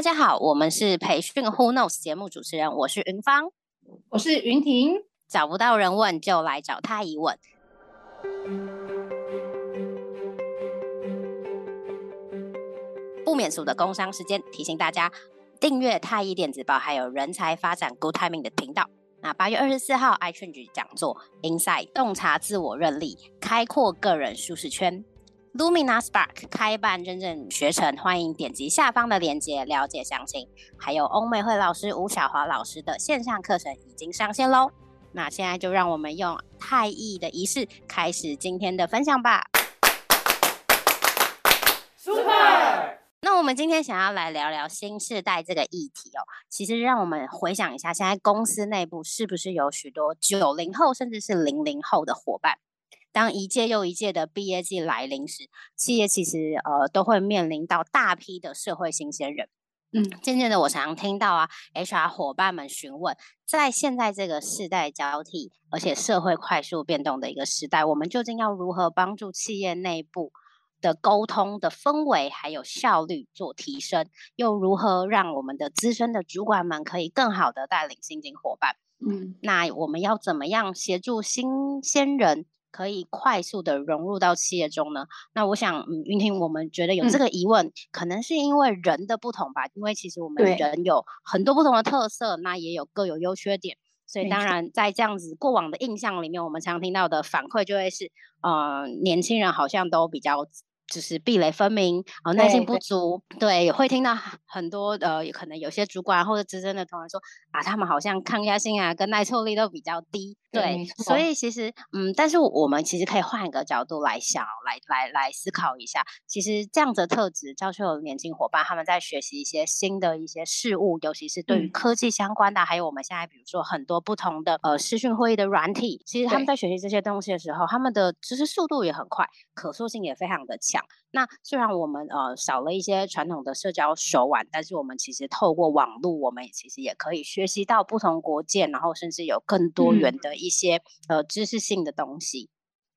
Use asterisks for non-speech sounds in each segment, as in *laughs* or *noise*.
大家好，我们是培训 Who Knows 节目主持人，我是云芳，我是云婷。找不到人问，就来找太医问。不免俗的工商时间，提醒大家订阅太医电子报，还有人才发展 Good Timing 的频道。那八月二十四号，iChange 讲座 Inside 洞察自我韧力，开阔个人舒适圈。Lumina Spark 开办认证学程，欢迎点击下方的链接了解详情。还有欧美慧老师吴小华老师的线上课程已经上线喽。那现在就让我们用太医的仪式开始今天的分享吧。Super！那我们今天想要来聊聊新世代这个议题哦。其实让我们回想一下，现在公司内部是不是有许多九零后甚至是零零后的伙伴？当一届又一届的毕业季来临时，企业其实呃都会面临到大批的社会新鲜人。嗯，渐渐的，我常常听到啊，HR 伙伴们询问，在现在这个世代交替，而且社会快速变动的一个时代，我们究竟要如何帮助企业内部的沟通的氛围还有效率做提升？又如何让我们的资深的主管们可以更好的带领新进伙伴？嗯，那我们要怎么样协助新鲜人？可以快速的融入到企业中呢？那我想，嗯，云婷，我们觉得有这个疑问，嗯，可能是因为人的不同吧。因为其实我们人有很多不同的特色，那也有各有优缺点。所以当然，在这样子过往的印象里面，我们常听到的反馈就会是，呃，年轻人好像都比较。就是壁垒分明，啊，耐心不足，对，也，会听到很多呃，可能有些主管或者资深的同仁说啊，他们好像抗压性啊跟耐受力都比较低，对，对，所以其实嗯，但是我们其实可以换一个角度来想，来来来思考一下，其实这样子的特质，教授有年轻伙伴他们在学习一些新的一些事物，尤其是对于科技相关的，嗯、还有我们现在比如说很多不同的呃视讯会议的软体，其实他们在学习这些东西的时候，他们的知识速度也很快，可塑性也非常的强。那虽然我们呃少了一些传统的社交手腕，但是我们其实透过网络，我们其实也可以学习到不同国界，然后甚至有更多元的一些、嗯、呃知识性的东西。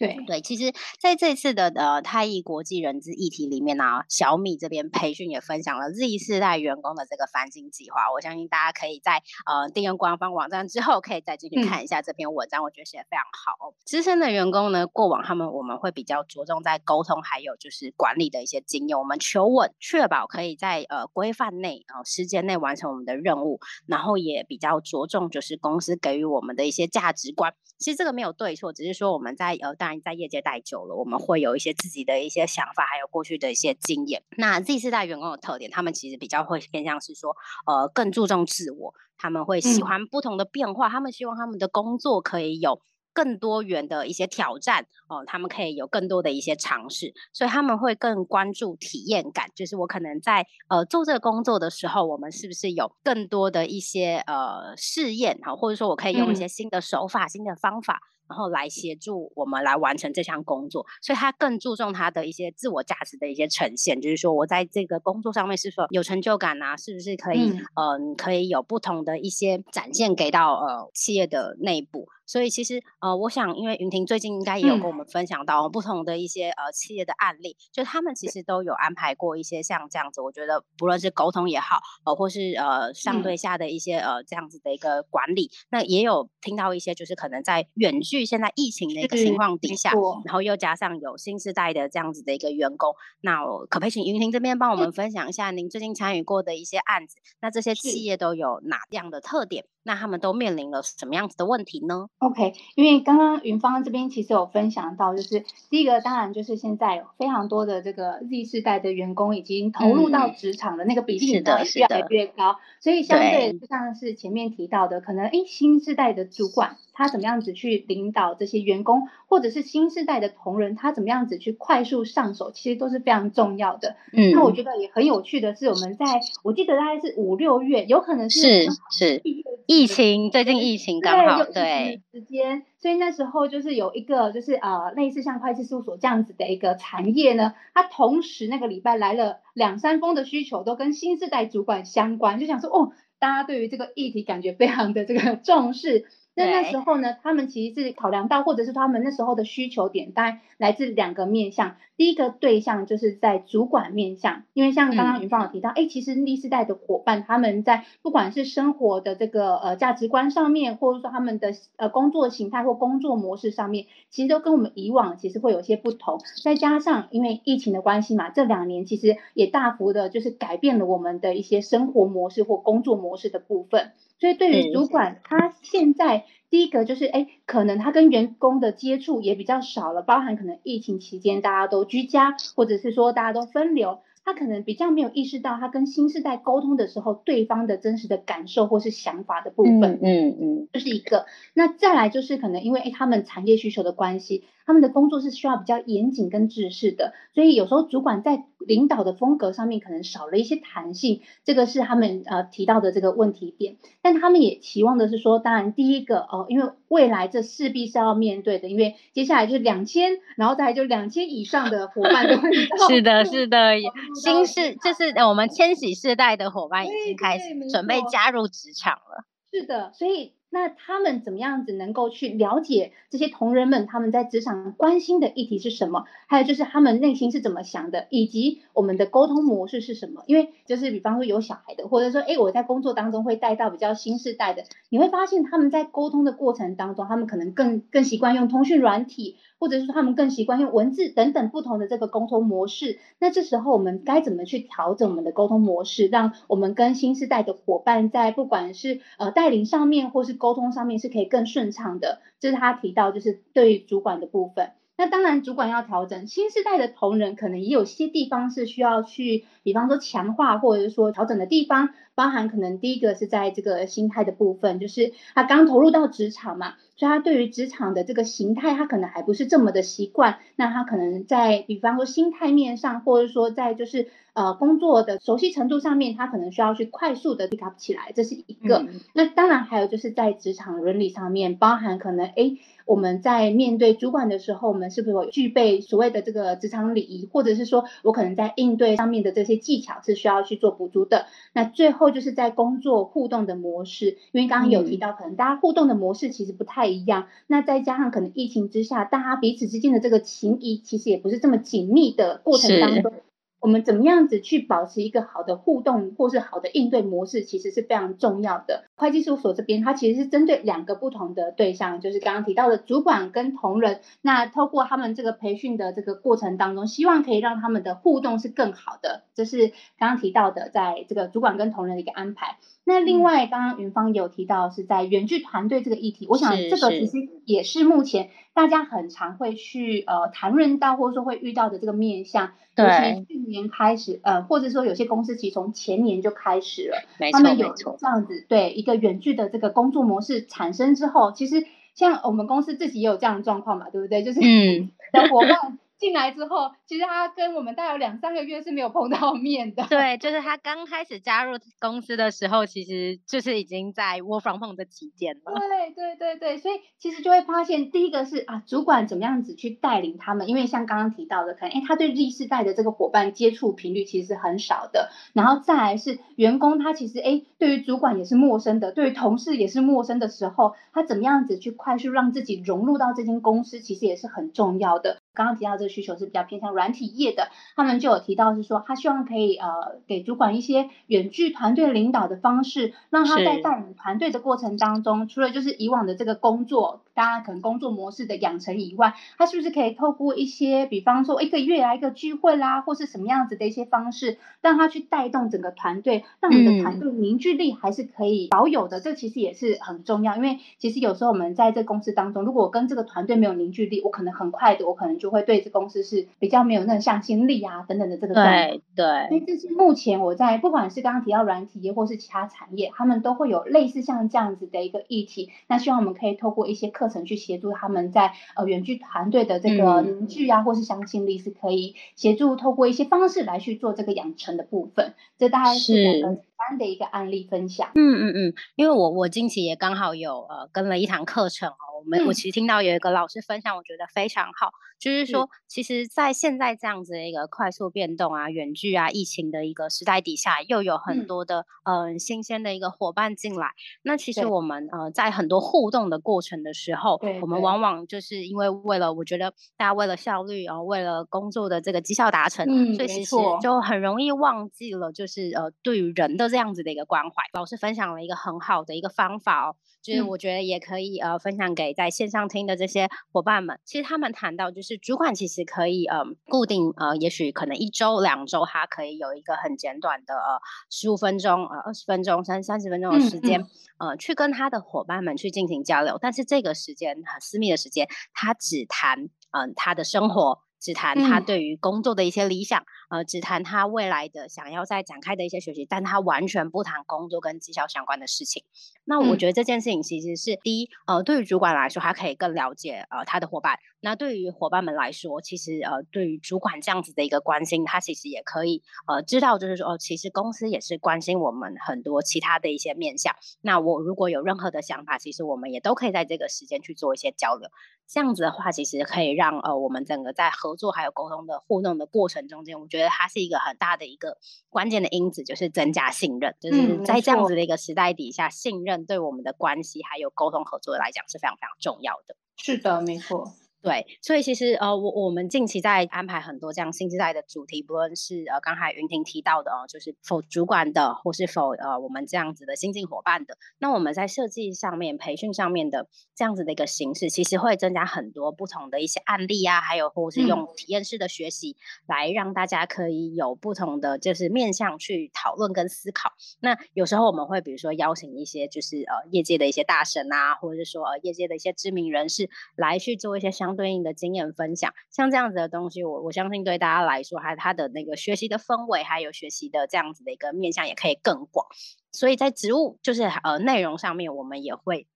对对，其实在这次的呃太医国际人资议题里面呢、啊，小米这边培训也分享了 Z 世代员工的这个翻新计划。我相信大家可以在呃订阅官方网站之后，可以再进去看一下这篇文章，嗯、我觉得写的非常好。资深的员工呢，过往他们我们会比较着重在沟通，还有就是管理的一些经验，我们求稳，确保可以在呃规范内啊、呃、时间内完成我们的任务，然后也比较着重就是公司给予我们的一些价值观。其实这个没有对错，只是说我们在呃大在业界待久了，我们会有一些自己的一些想法，还有过去的一些经验。那 Z 世代员工的特点，他们其实比较会偏向是说，呃，更注重自我，他们会喜欢不同的变化，嗯、他们希望他们的工作可以有更多元的一些挑战哦、呃，他们可以有更多的一些尝试，所以他们会更关注体验感，就是我可能在呃做这个工作的时候，我们是不是有更多的一些呃试验哈，或者说我可以用一些新的手法、嗯、新的方法。然后来协助我们来完成这项工作，所以他更注重他的一些自我价值的一些呈现，就是说我在这个工作上面是否有成就感啊，是不是可以嗯、呃、可以有不同的一些展现给到呃企业的内部。所以其实呃，我想，因为云婷最近应该也有跟我们分享到不同的一些、嗯、呃企业的案例，就他们其实都有安排过一些像这样子。我觉得不论是沟通也好，呃，或是呃上对下的一些、嗯、呃这样子的一个管理，那也有听到一些就是可能在远距现在疫情的一个情况底下，然后又加上有新世代的这样子的一个员工，那我可不可以请云婷这边帮我们分享一下您最近参与过的一些案子？那这些企业都有哪样的特点？那他们都面临了什么样子的问题呢？OK，因为刚刚云芳这边其实有分享到，就是第一个当然就是现在有非常多的这个 Z 世代的员工已经投入到职场的那个比例越来越高，所以相对就像是前面提到的，可能诶新世代的主管他怎么样子去领导这些员工，或者是新世代的同仁他怎么样子去快速上手，其实都是非常重要的。嗯，那我觉得也很有趣的是，我们在我记得大概是五六月，有可能是是是。疫情最近疫情刚好对时间，所以那时候就是有一个就是呃类似像会计事务所这样子的一个产业呢，它同时那个礼拜来了两三封的需求，都跟新世代主管相关，就想说哦，大家对于这个议题感觉非常的这个 *laughs* 重视，那那时候呢，他们其实是考量到，或者是他们那时候的需求点，当然来自两个面向。第一个对象就是在主管面向，因为像刚刚云芳有提到，哎、嗯，其实 Z 世代的伙伴他们在不管是生活的这个呃价值观上面，或者说他们的呃工作形态或工作模式上面，其实都跟我们以往其实会有些不同。再加上因为疫情的关系嘛，这两年其实也大幅的就是改变了我们的一些生活模式或工作模式的部分。所以对于主管，他现在第一个就是，哎，可能他跟员工的接触也比较少了，包含可能疫情期间大家都居家，或者是说大家都分流。他可能比较没有意识到，他跟新世代沟通的时候，对方的真实的感受或是想法的部分，嗯嗯，嗯，这是一个。那再来就是可能因为诶他们产业需求的关系，他们的工作是需要比较严谨跟制式的，所以有时候主管在领导的风格上面可能少了一些弹性，这个是他们呃提到的这个问题点。但他们也期望的是说，当然第一个哦，因为未来这势必是要面对的，因为接下来就是两千，然后再来就两千以上的伙伴都会 *laughs* 是的，*laughs* 是的。新世就是我们千禧世代的伙伴已经开始准备加入职场了。是的，所以。那他们怎么样子能够去了解这些同仁们他们在职场关心的议题是什么？还有就是他们内心是怎么想的，以及我们的沟通模式是什么？因为就是比方说有小孩的，或者说诶我在工作当中会带到比较新世代的，你会发现他们在沟通的过程当中，他们可能更更习惯用通讯软体，或者是他们更习惯用文字等等不同的这个沟通模式。那这时候我们该怎么去调整我们的沟通模式，让我们跟新时代的伙伴在不管是呃带领上面，或是沟通上面是可以更顺畅的，这是他提到，就是对于主管的部分。那当然，主管要调整，新时代的同仁可能也有些地方是需要去，比方说强化或者是说调整的地方，包含可能第一个是在这个心态的部分，就是他刚投入到职场嘛，所以他对于职场的这个形态，他可能还不是这么的习惯。那他可能在比方说心态面上，或者说在就是呃工作的熟悉程度上面，他可能需要去快速的 pick up 起来，这是一个。嗯、那当然还有就是在职场伦理上面，包含可能诶。我们在面对主管的时候，我们是不是有具备所谓的这个职场礼仪，或者是说我可能在应对上面的这些技巧是需要去做补足的？那最后就是在工作互动的模式，因为刚刚有提到，可能大家互动的模式其实不太一样。那再加上可能疫情之下，大家彼此之间的这个情谊其实也不是这么紧密的过程当中。我们怎么样子去保持一个好的互动，或是好的应对模式，其实是非常重要的。会计事务所这边，它其实是针对两个不同的对象，就是刚刚提到的主管跟同仁。那透过他们这个培训的这个过程当中，希望可以让他们的互动是更好的。这是刚刚提到的，在这个主管跟同仁的一个安排。那另外，刚刚云芳有提到是在远距团队这个议题，我想这个其实也是目前大家很常会去呃谈论到，或者说会遇到的这个面向。对，就是去年开始，呃，或者说有些公司其实从前年就开始了，他们有这样子对一个远距的这个工作模式产生之后，其实像我们公司自己也有这样的状况嘛，对不对？就是嗯，的伙伴。进来之后，其实他跟我们大概有两三个月是没有碰到面的。*laughs* 对，就是他刚开始加入公司的时候，其实就是已经在 work from home 的期间了。对对对对，所以其实就会发现，第一个是啊，主管怎么样子去带领他们，因为像刚刚提到的，可能哎，他对 Z 世代的这个伙伴接触频率其实是很少的。然后再来是员工，他其实哎，对于主管也是陌生的，对于同事也是陌生的时候，他怎么样子去快速让自己融入到这间公司，其实也是很重要的。刚刚提到这个需求是比较偏向软体业的，他们就有提到是说，他希望可以呃给主管一些远距团队领导的方式，让他在带领团队的过程当中，除了就是以往的这个工作，大家可能工作模式的养成以外，他是不是可以透过一些，比方说一个月来一个聚会啦，或是什么样子的一些方式，让他去带动整个团队，让你的团队凝聚力还是可以保有的，嗯、这其实也是很重要，因为其实有时候我们在这公司当中，如果我跟这个团队没有凝聚力，我可能很快的，我可能。就会对这公司是比较没有那种向心力啊等等的这个状态。对对，所以这是目前我在不管是刚刚提到软体业或是其他产业，他们都会有类似像这样子的一个议题。那希望我们可以透过一些课程去协助他们在呃远距团队的这个凝聚啊，嗯、或是向心力是可以协助透过一些方式来去做这个养成的部分。这大概是两个简单的一个案例分享。嗯嗯嗯，因为我我近期也刚好有呃跟了一堂课程哦。我们我其实听到有一个老师分享，我觉得非常好，就是说，其实，在现在这样子的一个快速变动啊、远距啊、疫情的一个时代底下，又有很多的嗯新鲜的一个伙伴进来。那其实我们呃在很多互动的过程的时候，我们往往就是因为为了我觉得大家为了效率，然后为了工作的这个绩效达成，所以其实就很容易忘记了就是呃对于人的这样子的一个关怀。老师分享了一个很好的一个方法哦。就是我觉得也可以呃分享给在线上听的这些伙伴们。其实他们谈到就是主管其实可以呃固定呃也许可能一周两周他可以有一个很简短的呃十五分钟呃二十分钟三三十分钟的时间、嗯嗯、呃去跟他的伙伴们去进行交流，但是这个时间很私密的时间，他只谈嗯、呃、他的生活。只谈他对于工作的一些理想，嗯、呃，只谈他未来的想要再展开的一些学习，但他完全不谈工作跟绩效相关的事情。那我觉得这件事情其实是、嗯、第一，呃，对于主管来说，他可以更了解呃他的伙伴。那对于伙伴们来说，其实呃，对于主管这样子的一个关心，他其实也可以呃知道，就是说哦，其实公司也是关心我们很多其他的一些面向。那我如果有任何的想法，其实我们也都可以在这个时间去做一些交流。这样子的话，其实可以让呃我们整个在合作还有沟通的互动的过程中间，我觉得它是一个很大的一个关键的因子，就是增加信任。就是在这样子的一个时代底下，嗯、信任对我们的关系还有沟通合作来讲是非常非常重要的。是的，没错。对，所以其实呃，我我们近期在安排很多这样新时代的主题，不论是呃刚才云婷提到的哦，就是否主管的，或是否呃我们这样子的新进伙伴的，那我们在设计上面、培训上面的这样子的一个形式，其实会增加很多不同的一些案例啊，还有或是用体验式的学习来让大家可以有不同的就是面向去讨论跟思考。那有时候我们会比如说邀请一些就是呃业界的一些大神啊，或者是说呃业界的一些知名人士来去做一些相。相对应的经验分享，像这样子的东西，我我相信对大家来说，还它的那个学习的氛围，还有学习的这样子的一个面向，也可以更广。所以在植物就是呃内容上面，我们也会。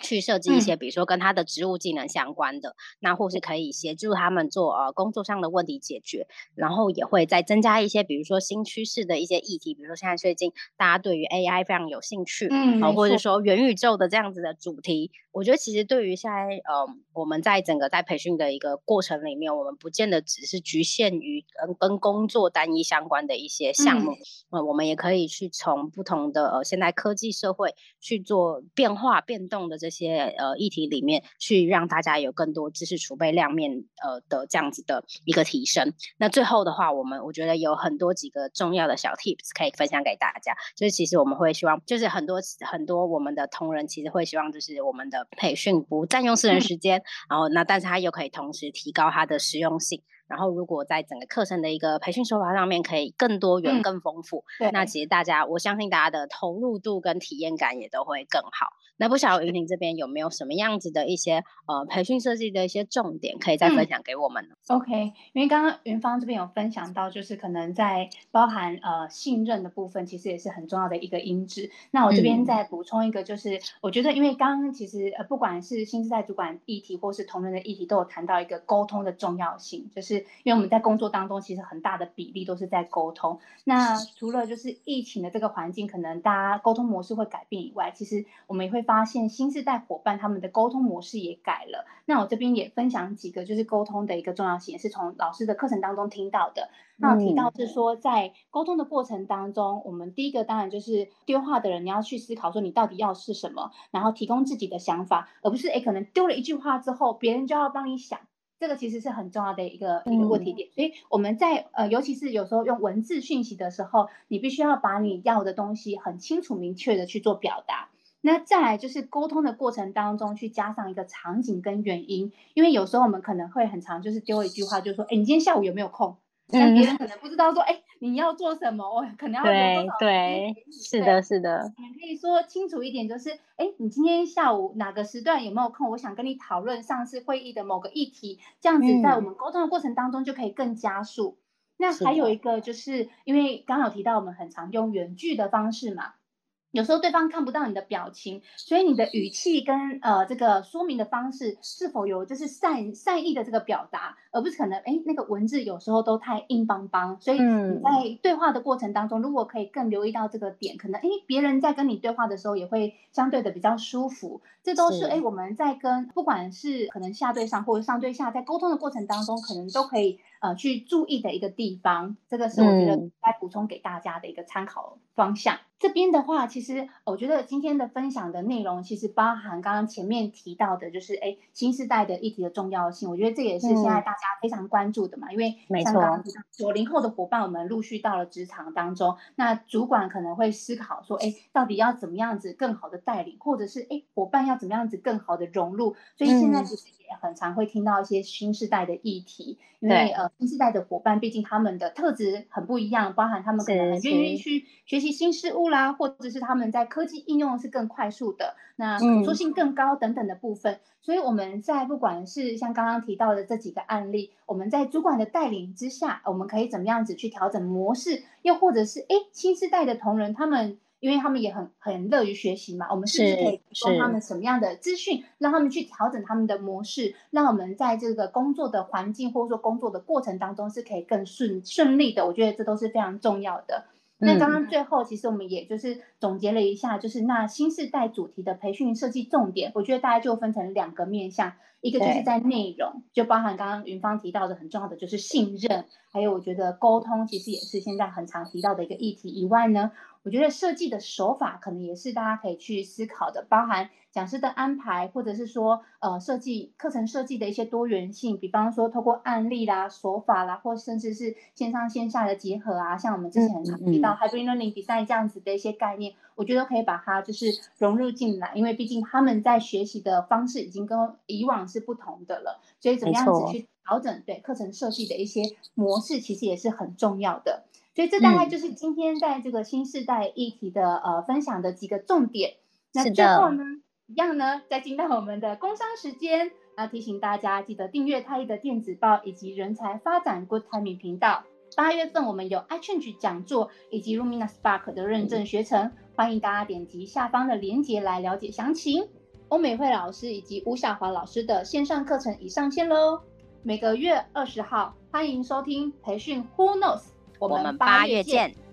去设计一些，比如说跟他的职务技能相关的，嗯、那或是可以协助他们做呃工作上的问题解决，然后也会再增加一些，比如说新趋势的一些议题，比如说现在最近大家对于 AI 非常有兴趣，嗯，或者说元宇宙的这样子的主题，我觉得其实对于现在呃我们在整个在培训的一个过程里面，我们不见得只是局限于跟跟工作单一相关的一些项目，嗯，呃、我们也可以去从不同的呃现代科技社会去做变化变动的。这些呃议题里面，去让大家有更多知识储备量面呃的这样子的一个提升。那最后的话，我们我觉得有很多几个重要的小 tips 可以分享给大家。就是其实我们会希望，就是很多很多我们的同仁其实会希望，就是我们的培训不占用私人时间，嗯、然后那但是它又可以同时提高它的实用性。然后，如果在整个课程的一个培训手法上面可以更多元、更丰富，嗯、那其实大家，我相信大家的投入度跟体验感也都会更好。那不晓得云婷这边有没有什么样子的一些呃培训设计的一些重点，可以再分享给我们呢？嗯、OK，因为刚刚云芳这边有分享到，就是可能在包含呃信任的部分，其实也是很重要的一个因子。那我这边再补充一个，就是、嗯、我觉得，因为刚刚其实呃不管是新时代主管议题，或是同仁的议题，都有谈到一个沟通的重要性，就是。因为我们在工作当中，其实很大的比例都是在沟通。那除了就是疫情的这个环境，可能大家沟通模式会改变以外，其实我们也会发现新世代伙伴他们的沟通模式也改了。那我这边也分享几个就是沟通的一个重要性，也是从老师的课程当中听到的。那我提到是说，在沟通的过程当中，我们第一个当然就是丢话的人，你要去思考说你到底要是什么，然后提供自己的想法，而不是诶可能丢了一句话之后，别人就要帮你想。这个其实是很重要的一个一个问题点，所以我们在呃，尤其是有时候用文字讯息的时候，你必须要把你要的东西很清楚明确的去做表达。那再来就是沟通的过程当中去加上一个场景跟原因，因为有时候我们可能会很常就是丢一句话，就是说，哎，你今天下午有没有空？但别人可能不知道说，哎，你要做什么？我可能要留多少对对，是的，是的。你可以说清楚一点，就是，哎，你今天下午哪个时段有没有空？我想跟你讨论上次会议的某个议题，这样子在我们沟通的过程当中就可以更加速。嗯、那还有一个就是，因为刚刚有提到我们很常用远距的方式嘛。有时候对方看不到你的表情，所以你的语气跟呃这个说明的方式是否有就是善善意的这个表达，而不是可能哎那个文字有时候都太硬邦邦。所以你在对话的过程当中，如果可以更留意到这个点，可能哎别人在跟你对话的时候也会相对的比较舒服。这都是哎我们在跟不管是可能下对上或者上对下在沟通的过程当中，可能都可以呃去注意的一个地方。这个是我觉得该补充给大家的一个参考方向。这边的话，其实我觉得今天的分享的内容，其实包含刚刚前面提到的，就是哎，新时代的议题的重要性。我觉得这也是现在大家非常关注的嘛，嗯、因为像刚刚九零后的伙伴，我们陆续到了职场当中，那主管可能会思考说，哎，到底要怎么样子更好的带领，或者是哎，伙伴要怎么样子更好的融入。所以现在其实也很常会听到一些新时代的议题，因为呃，新时代的伙伴毕竟他们的特质很不一样，包含他们可能很愿意去学习新事物啦，或者是他们在科技应用是更快速的，那可塑性更高等等的部分。嗯、所以我们在不管是像刚刚提到的这几个案例，我们在主管的带领之下，我们可以怎么样子去调整模式，又或者是哎，新时代的同仁他们。因为他们也很很乐于学习嘛，我们是不是可以提供他们什么样的资讯，让他们去调整他们的模式，让我们在这个工作的环境或者说工作的过程当中是可以更顺顺利的。我觉得这都是非常重要的。那刚刚最后，其实我们也就是总结了一下，就是那新时代主题的培训设计重点，我觉得大家就分成两个面向，一个就是在内容，就包含刚刚云芳提到的很重要的就是信任，还有我觉得沟通其实也是现在很常提到的一个议题以外呢。我觉得设计的手法可能也是大家可以去思考的，包含讲师的安排，或者是说，呃，设计课程设计的一些多元性，比方说透过案例啦、手法啦，或甚至是线上线下的结合啊，像我们之前提到 Hybrid Learning Design 这样子的一些概念，我觉得可以把它就是融入进来，因为毕竟他们在学习的方式已经跟以往是不同的了，所以怎么样子去调整对课程设计的一些模式，其实也是很重要的。所以这大概就是今天在这个新时代议题的呃分享的几个重点。那最后呢，一样呢，再进到我们的工商时间，那提醒大家记得订阅太一的电子报以及人才发展 Good Timing 频道。八月份我们有 iChange 讲座以及 Lumina Spark 的认证学程，欢迎大家点击下方的链接来了解详情。欧美慧老师以及吴小华老师的线上课程已上线喽，每个月二十号欢迎收听培训 Who Knows。我们八月见。